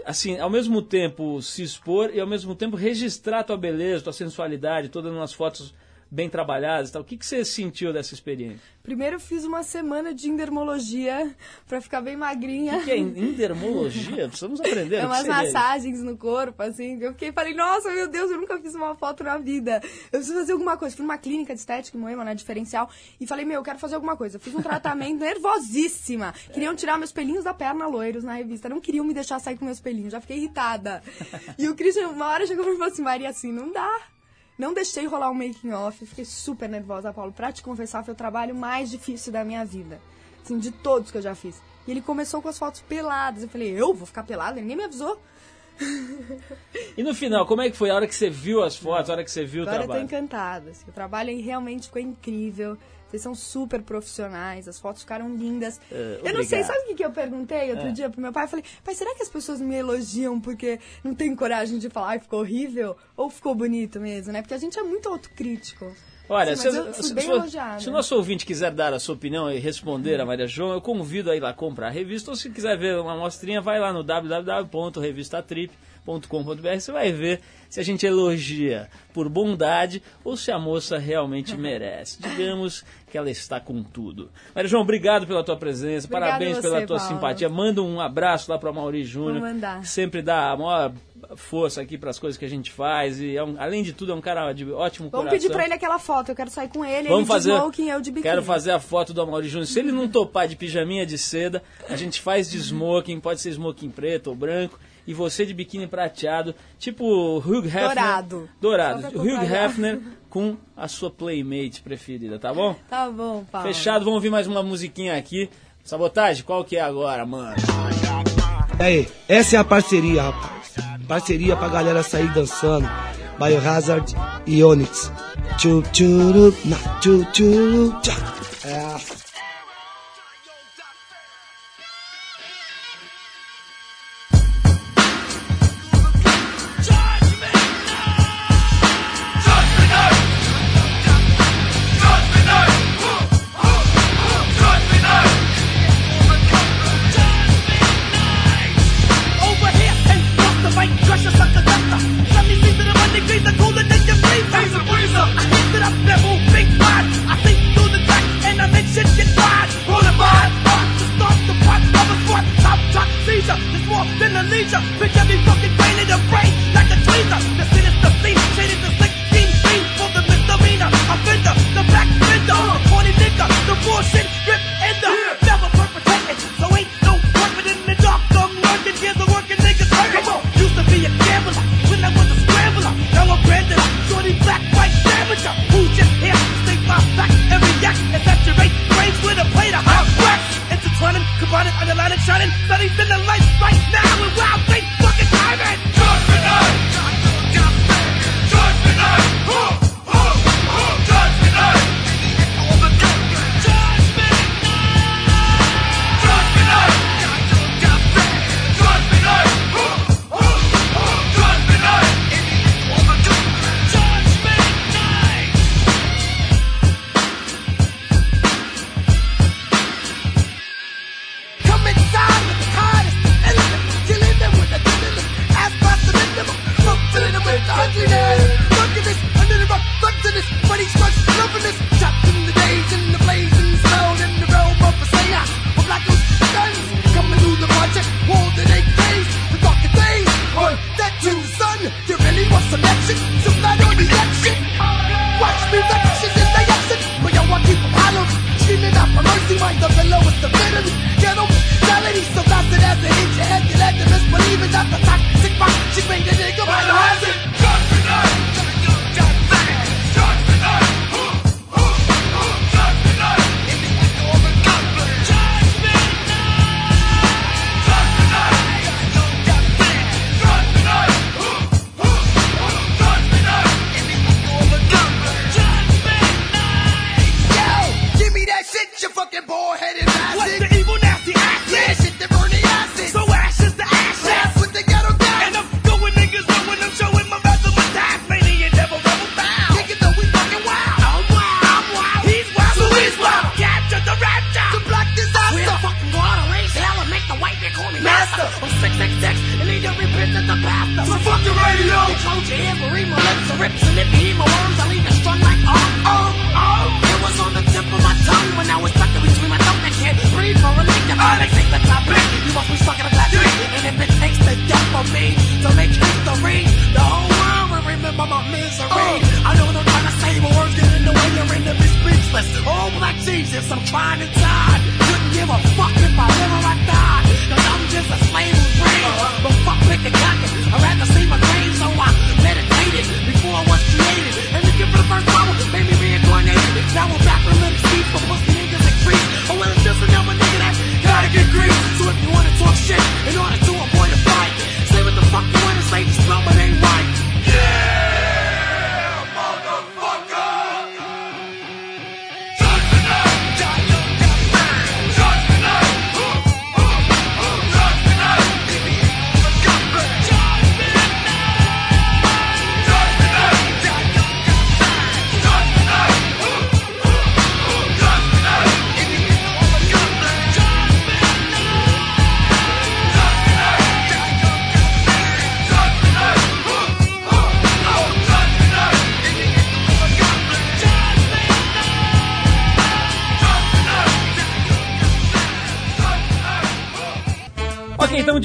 assim, ao mesmo tempo se expor e ao mesmo tempo registrar tua beleza, tua sensualidade, todas umas fotos bem trabalhadas e tal? O que, que você sentiu dessa experiência? Primeiro eu fiz uma semana de endermologia *laughs* pra ficar bem magrinha. O que é endermologia? Precisamos aprender. *laughs* É que umas isso? massagens no corpo, assim. que Eu fiquei falei, nossa, meu Deus, eu nunca fiz uma foto na vida. Eu preciso fazer alguma coisa. Fui numa clínica de estética em Moema, na diferencial, e falei, meu, eu quero fazer alguma coisa. Fiz um tratamento *laughs* nervosíssima. Queriam tirar meus pelinhos da perna loiros na revista. Não queriam me deixar sair com meus pelinhos. Já fiquei irritada. E o Christian, uma hora chegou pra mim e falou assim, Maria, assim, não dá. Não deixei rolar um making off, fiquei super nervosa, Paulo. Pra te confessar, foi o trabalho mais difícil da minha vida. Assim, de todos que eu já fiz. E ele começou com as fotos peladas. Eu falei, eu vou ficar pelada? Ninguém me avisou. *laughs* E no final, como é que foi a hora que você viu as fotos, a hora que você viu o Agora eu tô trabalho? encantada. assim, o trabalho realmente ficou incrível. Vocês são super profissionais, as fotos ficaram lindas. É, eu não sei, sabe o que, que eu perguntei outro É. dia pro meu pai? Eu falei, pai, será que as pessoas me elogiam porque não tem coragem de falar, ai, ficou horrível? Ou ficou bonito mesmo, né? Porque a gente é muito autocrítico. Olha, Sim, se, se- bem se- se o nosso ouvinte quiser dar a sua opinião e responder a Maria João, eu convido a ir lá comprar a revista. Ou se quiser ver uma amostrinha, vai lá no www.revistatrip.com.br. Você vai ver se a gente elogia por bondade ou se a moça realmente *laughs* merece. Digamos que ela está com tudo. Maria João, obrigado pela tua presença, Obrigada parabéns a pela você, tua Paulo. simpatia. Manda um abraço lá para o Mauri Júnior. Que Sempre dá a maior força aqui para as coisas que a gente faz. E é um- além de tudo, é um cara de ótimo Vamos coração. pedir pra ele aquela foto, eu quero sair com ele, Vamos ele fazer. de smoking, eu de biquíni. Quero fazer a foto do Amaury Júnior. Se ele não topar de pijaminha de seda, a gente faz de smoking, pode ser smoking preto ou branco, e você de biquíni prateado, tipo o Hugh Hefner. Dourado. Dourado. Hugh. Hefner *laughs* com a sua playmate preferida, tá bom? Tá bom, Paulo. Fechado, vamos ouvir mais uma musiquinha aqui. Sabotagem, qual que é agora, mano? Aí, essa é a parceria, rapaz. Parceria pra galera sair dançando. Biohazard e Onyx. Tchu tchuru, na tchu tchuru, tchá. É.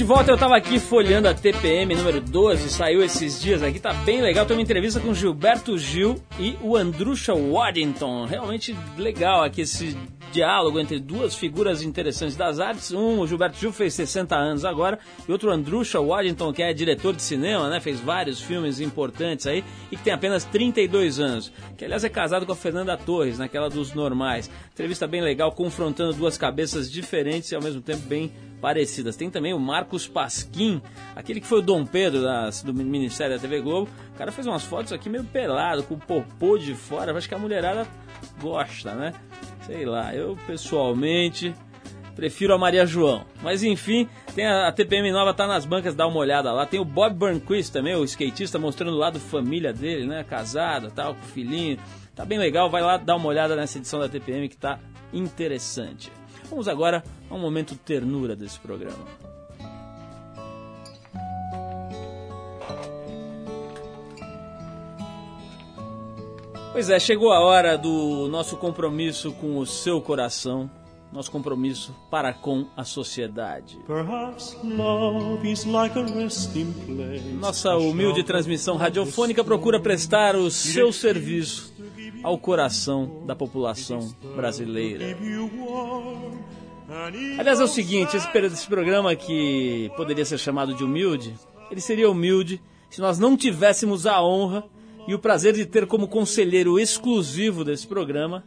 volta, eu tava aqui folheando a TPM número 12, saiu esses dias aqui, tá bem legal. Tem uma entrevista com Gilberto Gil e o Andrusha Waddington. Realmente legal aqui esse diálogo entre duas figuras interessantes das artes. Um, o Gilberto Gil fez 60 anos agora, e outro, Andrusha Waddington, que é diretor de cinema, né? Fez vários filmes importantes aí e que tem apenas 32 anos. Que, aliás, é casado com a Fernanda Torres, né, naquela dos normais. Entrevista bem legal, confrontando duas cabeças diferentes e ao mesmo tempo bem parecidas. Tem também o Marcos Marcos Pasquim, aquele que foi o Dom Pedro das, do Ministério da TV Globo. O cara fez umas fotos aqui meio pelado, com o popô de fora. Acho que a mulherada gosta, né? Sei lá, eu pessoalmente prefiro a Maria João. Mas enfim, tem a, a, TPM nova, tá nas bancas, dá uma olhada lá. Tem o Bob Burnquist também, o skatista, mostrando o lado família dele, né? Casado, tal, com filhinho. Tá bem legal, vai lá dar uma olhada nessa edição da TPM que tá interessante. Vamos agora a um momento ternura desse programa. Pois é, chegou a hora do nosso compromisso com o seu coração, nosso compromisso para com a sociedade. Nossa humilde transmissão radiofônica procura prestar o seu serviço ao coração da população brasileira. Aliás, é o seguinte: esse programa que poderia ser chamado de humilde, ele seria humilde se nós não tivéssemos a honra e o prazer de ter como conselheiro exclusivo desse programa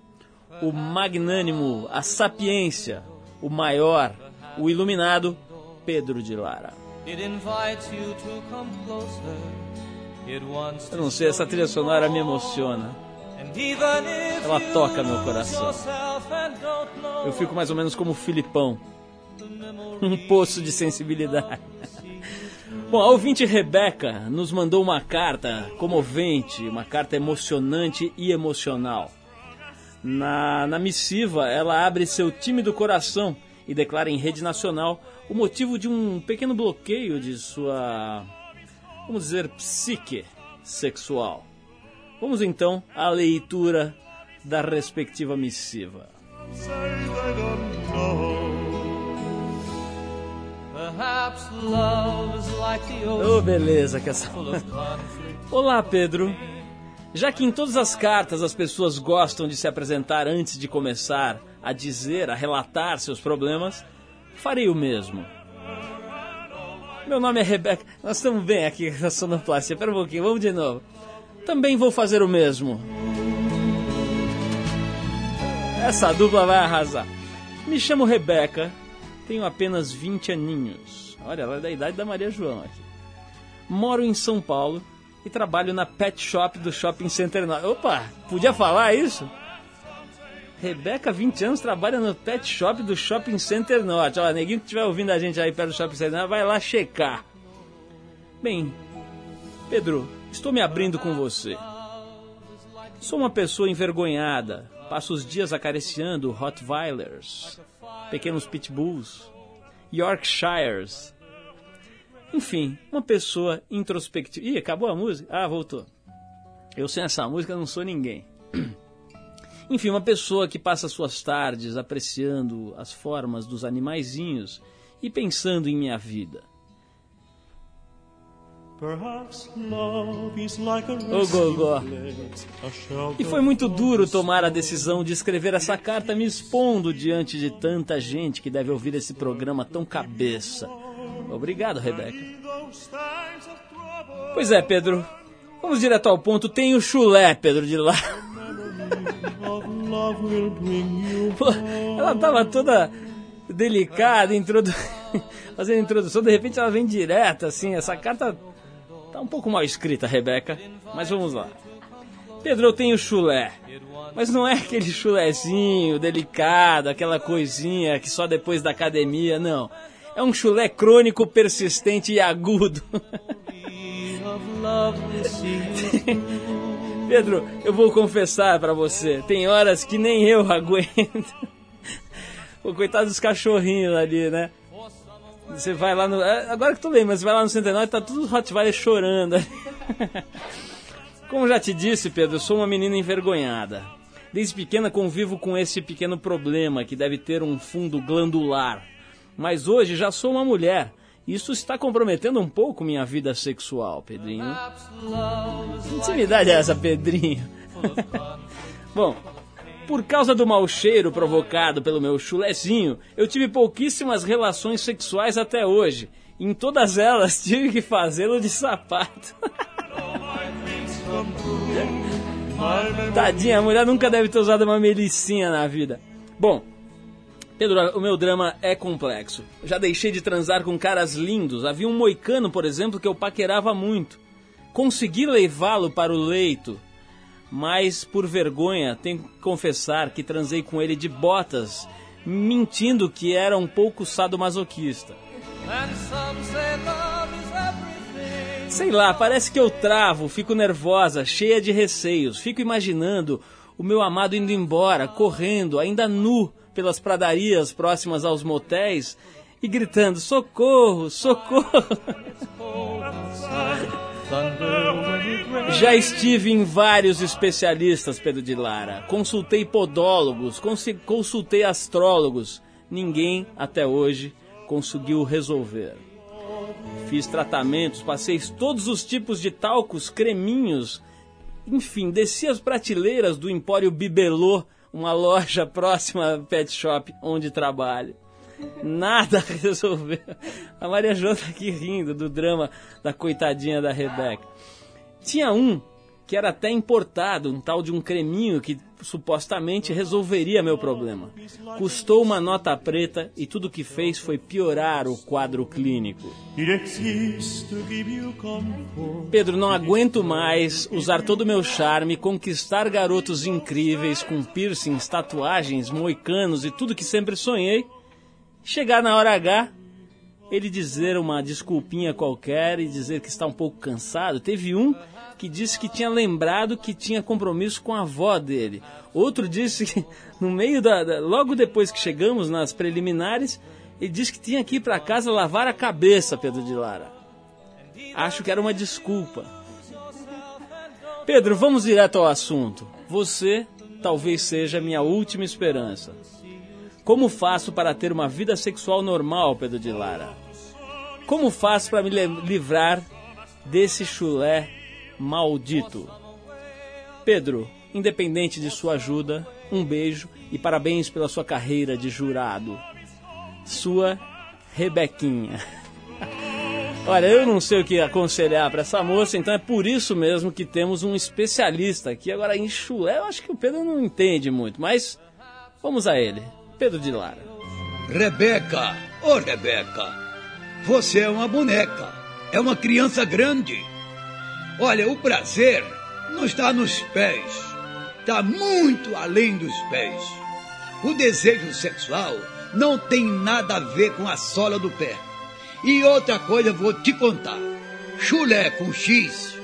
o magnânimo, a sapiência, o maior, o iluminado Pedro de Lara. Eu não sei, essa trilha sonora me emociona. Ela toca meu coração. Eu fico mais ou menos como o Filipão. *laughs* Um poço de sensibilidade. Bom, a ouvinte Rebeca nos mandou uma carta comovente, uma carta emocionante e emocional. Na, na missiva, ela abre seu tímido coração e declara em rede nacional o motivo de um pequeno bloqueio de sua, vamos dizer, psique sexual. Vamos então à leitura da respectiva missiva. say they don't know. Ocean beleza que essa... *laughs* Olá, Pedro. Já que em todas as cartas as pessoas gostam de se apresentar antes de começar a dizer, a relatar seus problemas, farei o mesmo. Meu nome é Rebeca. Nós estamos bem aqui *laughs* na sonoplastia. Espera um pouquinho, vamos de novo. Também vou fazer o mesmo. Essa dupla vai arrasar. Me chamo Rebeca, tenho apenas 20 aninhos. Olha, ela é da idade da Maria João aqui. Moro em São Paulo e trabalho na pet shop do Shopping Center Norte. Opa, podia falar isso? Rebeca, 20 anos, trabalha no pet shop do Shopping Center Norte. Ó, neguinho que estiver ouvindo a gente aí perto do Shopping Center Norte, vai lá checar. Bem, Pedro, estou me abrindo com você. Sou uma pessoa envergonhada. Passo os dias acariciando Rottweilers, pequenos pitbulls, Yorkshires. Enfim, uma pessoa introspectiva. Ih, acabou a música? Ah, voltou. Eu sem essa música não sou ninguém. *clears throat* Enfim, uma pessoa que passa suas tardes apreciando as formas dos animaizinhos e pensando em minha vida. Ô, resting Gogó. E foi muito duro tomar a decisão de escrever essa carta me expondo diante de tanta gente que deve ouvir esse programa tão cabeça. Obrigado, Rebeca. Pois é, Pedro. Vamos direto ao ponto. Tem o chulé, Pedro de lá. *laughs* Pô, ela tava toda delicada, introdu... *laughs* fazendo introdução, de repente ela vem direta, assim. Essa carta tá um pouco mal escrita, Rebeca. Mas vamos lá. Pedro, eu tenho chulé. Mas não é aquele chulézinho delicado, aquela coisinha que só depois da academia, não. É um chulé crônico, persistente e agudo. *laughs* Pedro, eu vou confessar pra você, tem horas que nem eu aguento. Pô, coitado dos cachorrinhos ali, né? Você vai lá no. é, Agora que tu lembra, você vai lá no Centenário e tá tudo Rottweiler chorando. *laughs* Como já te disse, Pedro, eu sou uma menina envergonhada. Desde pequena convivo com esse pequeno problema que deve ter um fundo glandular. Mas hoje já sou uma mulher. Isso está comprometendo um pouco minha vida sexual, Pedrinho. Que intimidade é essa, Pedrinho? *laughs* Bom, por causa do mau cheiro provocado pelo meu chulezinho, eu tive pouquíssimas relações sexuais até hoje. Em todas elas *laughs* tive que fazê-lo de sapato. *laughs* Tadinha, a mulher nunca deve ter usado uma melicinha na vida. Bom, Pedro, o meu drama é complexo. Já deixei de transar com caras lindos. Havia um moicano, por exemplo, que eu paquerava muito. Consegui levá-lo para o leito, mas por vergonha tenho que confessar que transei com ele de botas, mentindo que era um pouco sadomasoquista. Sei lá, parece que eu travo, fico nervosa, cheia de receios, fico imaginando o meu amado indo embora, correndo, ainda nu, pelas pradarias próximas aos motéis e gritando: socorro, socorro! Já estive em vários especialistas, Pedro de Lara. Consultei podólogos, consi- consultei astrólogos. Ninguém até hoje conseguiu resolver. Fiz tratamentos, passei todos os tipos de talcos, creminhos. Enfim, desci as prateleiras do Empório Bibelô, uma loja *laughs* próxima ao pet shop onde trabalho. Nada resolveu. A Maria João tá aqui rindo do drama da coitadinha da Rebeca. Tinha um que era até importado, um tal de um creminho que supostamente resolveria meu problema. Custou uma nota preta e tudo que fez foi piorar o quadro clínico. Pedro, não aguento mais usar todo o meu charme, conquistar garotos incríveis com piercings, tatuagens, moicanos e tudo que sempre sonhei. Chegar na hora H, ele dizer uma desculpinha qualquer e dizer que está um pouco cansado. Teve um que disse que tinha lembrado que tinha compromisso com a avó dele. Outro disse que no meio da, da- logo depois que chegamos nas preliminares, ele disse que tinha que ir para casa lavar a cabeça, Pedro de Lara. Acho que era uma desculpa. Pedro, vamos direto ao assunto. Você talvez seja a minha última esperança. Como faço para ter uma vida sexual normal, Pedro de Lara? Como faço para me livrar desse chulé maldito? Pedro, independente de sua ajuda, um beijo e parabéns pela sua carreira de jurado. Sua Rebequinha. *laughs* Olha, eu não sei o que aconselhar para essa moça, então é por isso mesmo que temos um especialista aqui. Agora, em chulé, eu acho que o Pedro não entende muito, mas vamos a ele. Pedro de Lara. Rebeca, ô Rebeca, você é uma boneca, é uma criança grande. Olha, o prazer não está nos pés, está muito além dos pés. O desejo sexual não tem nada a ver com a sola do pé. E outra coisa vou te contar: chulé com X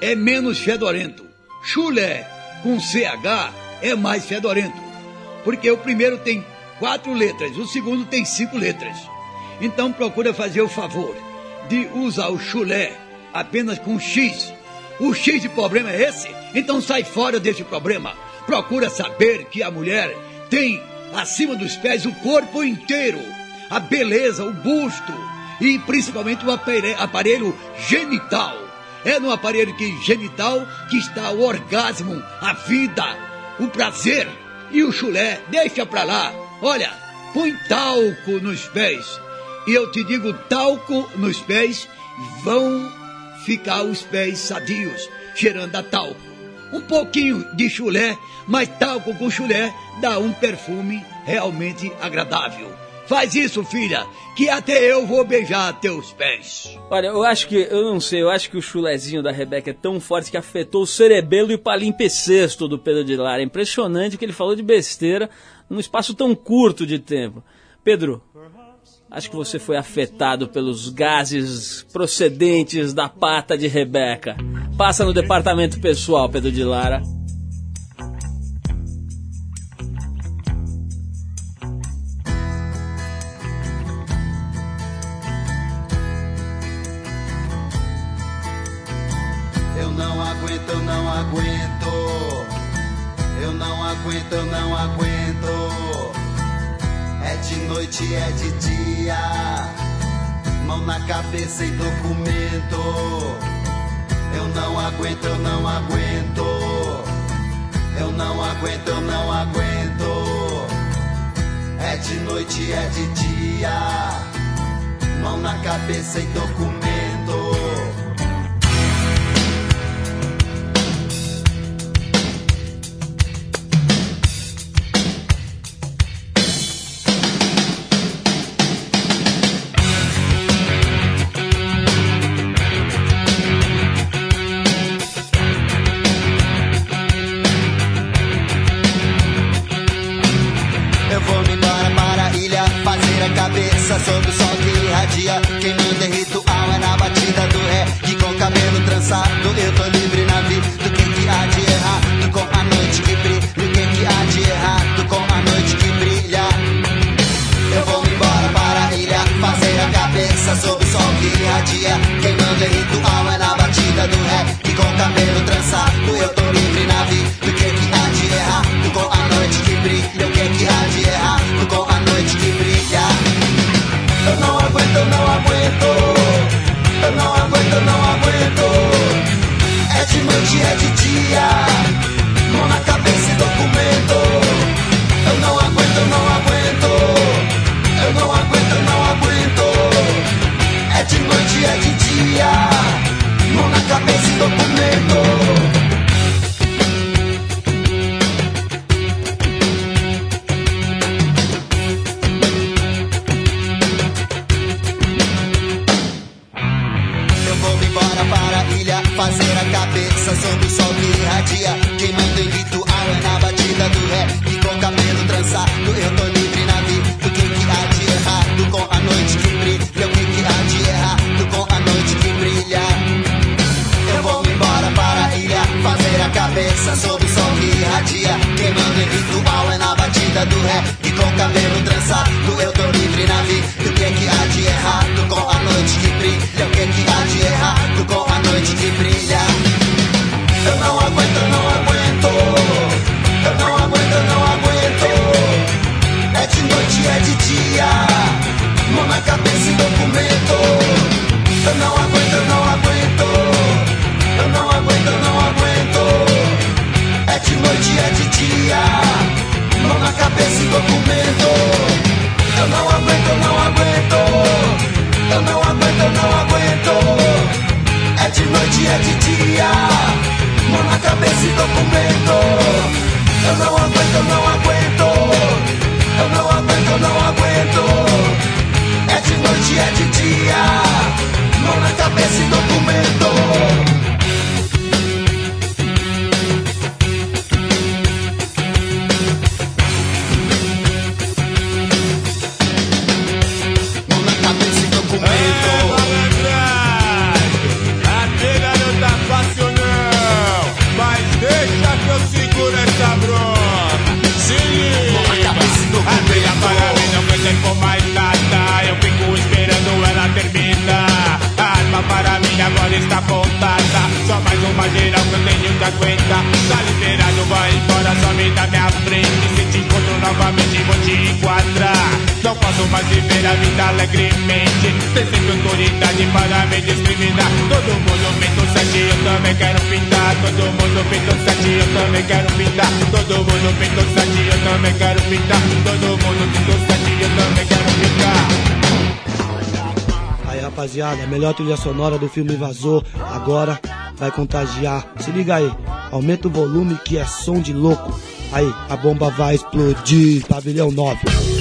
é menos fedorento, chulé com CH é mais fedorento. Porque o primeiro tem quatro letras, o segundo tem cinco letras. Então procura fazer o favor de usar o chulé apenas com X. O X de problema é esse? Então sai fora desse problema. Procura saber que a mulher tem acima dos pés o corpo inteiro, a beleza, o busto e principalmente o apare- aparelho genital. É no aparelho que genital que está o orgasmo, a vida, o prazer e o chulé. Deixa pra lá. Olha, põe talco nos pés. E eu te digo, talco nos pés vão ficar os pés sadios, cheirando a talco. Um pouquinho de chulé, mas talco com chulé dá um perfume realmente agradável. Faz isso, filha, que até eu vou beijar teus pés. Olha, eu acho que, eu não sei, eu acho que o chulezinho da Rebeca é tão forte que afetou o cerebelo e o palimpsesto do Pedro de Lara. É impressionante que ele falou de besteira num espaço tão curto de tempo. Pedro, acho que você foi afetado pelos gases procedentes da pata de Rebeca. Passa no departamento pessoal, Pedro de Lara. Eu não aguento. É de noite, é de dia. Mão na cabeça e documento. Eu não aguento, eu não aguento. Eu não aguento, eu não aguento. É de noite, é de dia. Mão na cabeça e documento. Fazer a cabeça sob o sol que irradia, queimando em ritual é na batida do ré e com cabelo trançado eu tô livre na vida. O que que há de errado com a noite que brilha? O que que há de errado com a noite que brilha? Eu vou embora para a ilha fazer a cabeça sob o sol que irradia, queimando em ritual é na batida do ré e com cabelo trançado eu tô livre na vida. O que que há de errado com a noite que brilha? O que que há de errado é de dia. Mão na cabeça e documento. Eu não aguento, eu não aguento. Eu não aguento, eu não aguento. É de noite, é de dia. Mão na cabeça e documento. Aguentar. Tá liberado, vai embora, some da minha frente. Se te encontro novamente, vou te enquadrar. Não posso mais viver a vida alegremente. Tem sempre autoridade para me discriminar. Todo mundo pinta o sete, eu também quero pintar. Todo mundo pinta o sete, eu também quero pintar. Todo mundo pinta o sete, eu também quero pintar. Todo mundo pinta o sete, eu também quero pintar. Aí rapaziada, a melhor trilha sonora do filme Vazou agora vai contagiar. Se liga aí, aumenta o volume que é som de louco. Aí, a bomba vai explodir. Pavilhão 9.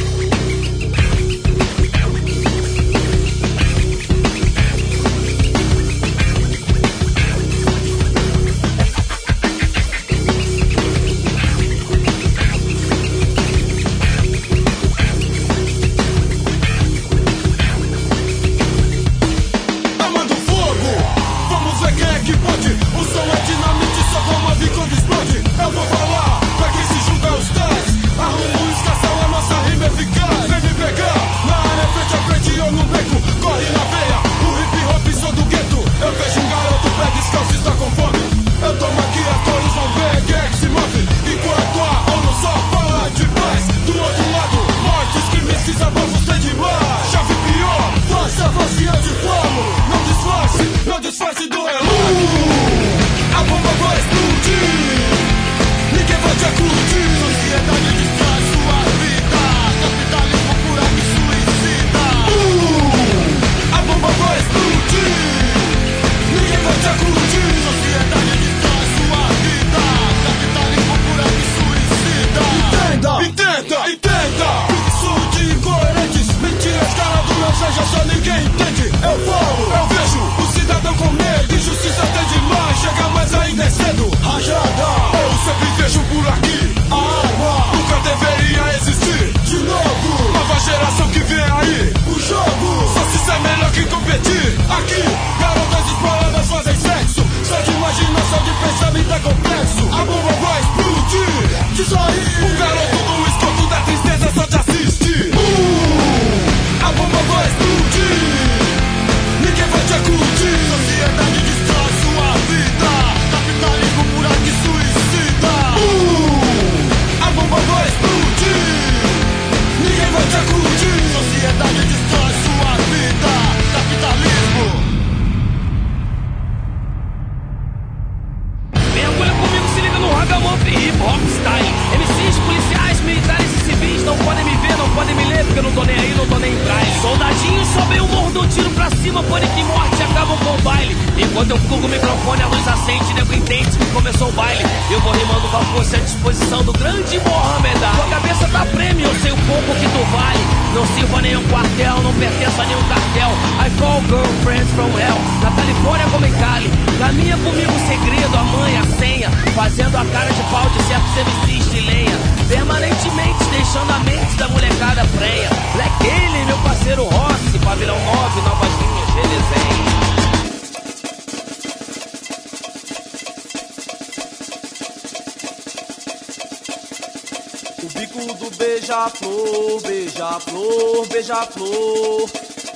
O bico do beija-flor, beija-flor, beija-flor.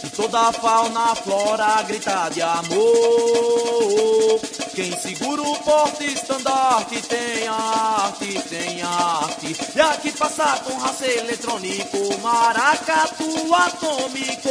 E toda a fauna flora grita de amor. Quem segura o porte estandarte tem arte, tem arte. E aqui passa com raça eletrônico, maracatu atômico.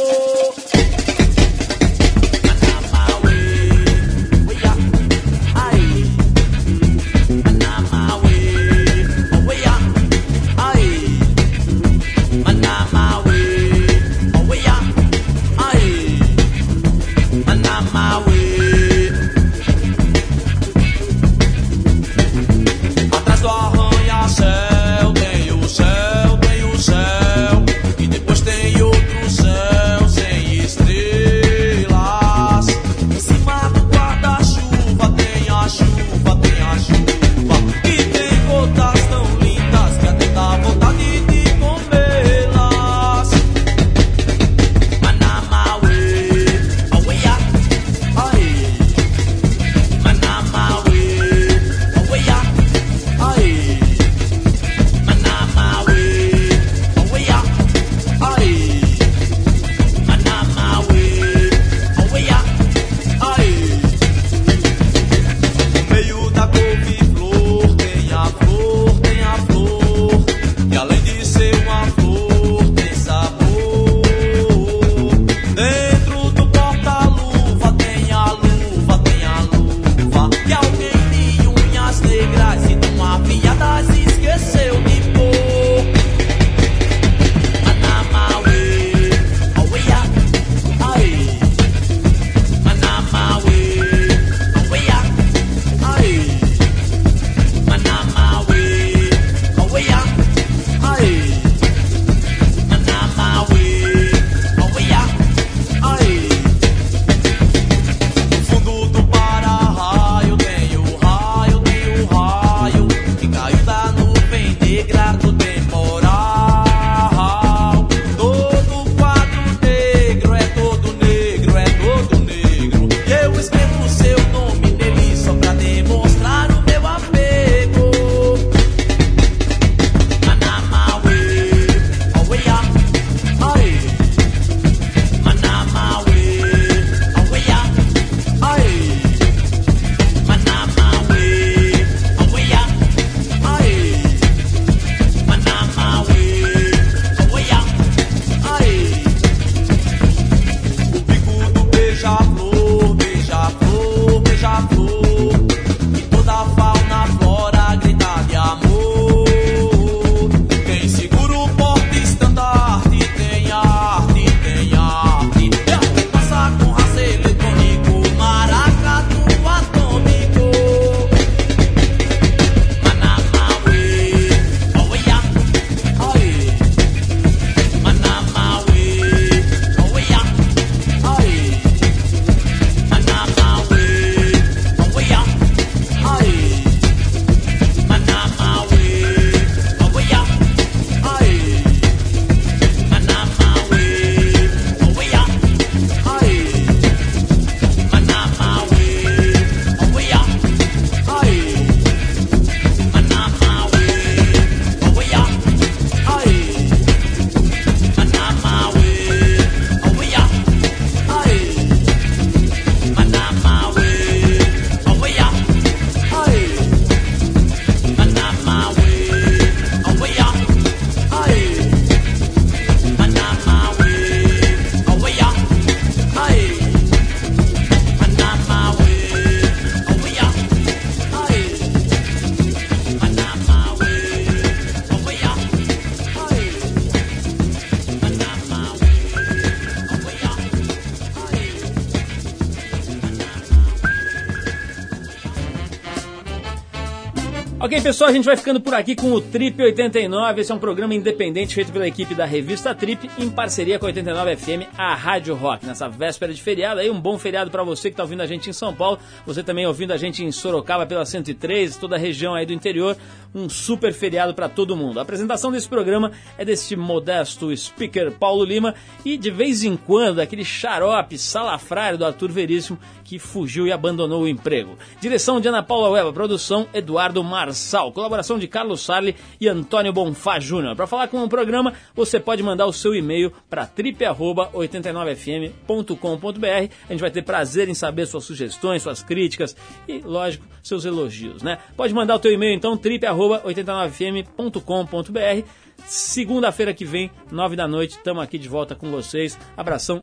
Pessoal, a gente vai ficando por aqui com o Trip 89. Esse é um programa independente feito pela equipe da revista Trip em parceria com a 89 FM, a Rádio Rock. Nessa véspera de feriado, aí um bom feriado para você que está ouvindo a gente em São Paulo, você também ouvindo a gente em Sorocaba pela 103, toda a região aí do interior. Um super feriado para todo mundo. A apresentação desse programa é desse modesto speaker Paulo Lima e de vez em quando aquele xarope salafrário do Arthur Veríssimo que fugiu e abandonou o emprego. Direção de Ana Paula Weba, produção Eduardo Marçal, colaboração de Carlos Sarli e Antônio Bonfá Júnior. Para falar com o programa, você pode mandar o seu e-mail para trip@89fm.com.br. A gente vai ter prazer em saber suas sugestões, suas críticas e, lógico, seus elogios, né? Pode mandar o teu e-mail então trip@89fm.com.br. Segunda-feira que vem, nove da noite, estamos aqui de volta com vocês. Abração.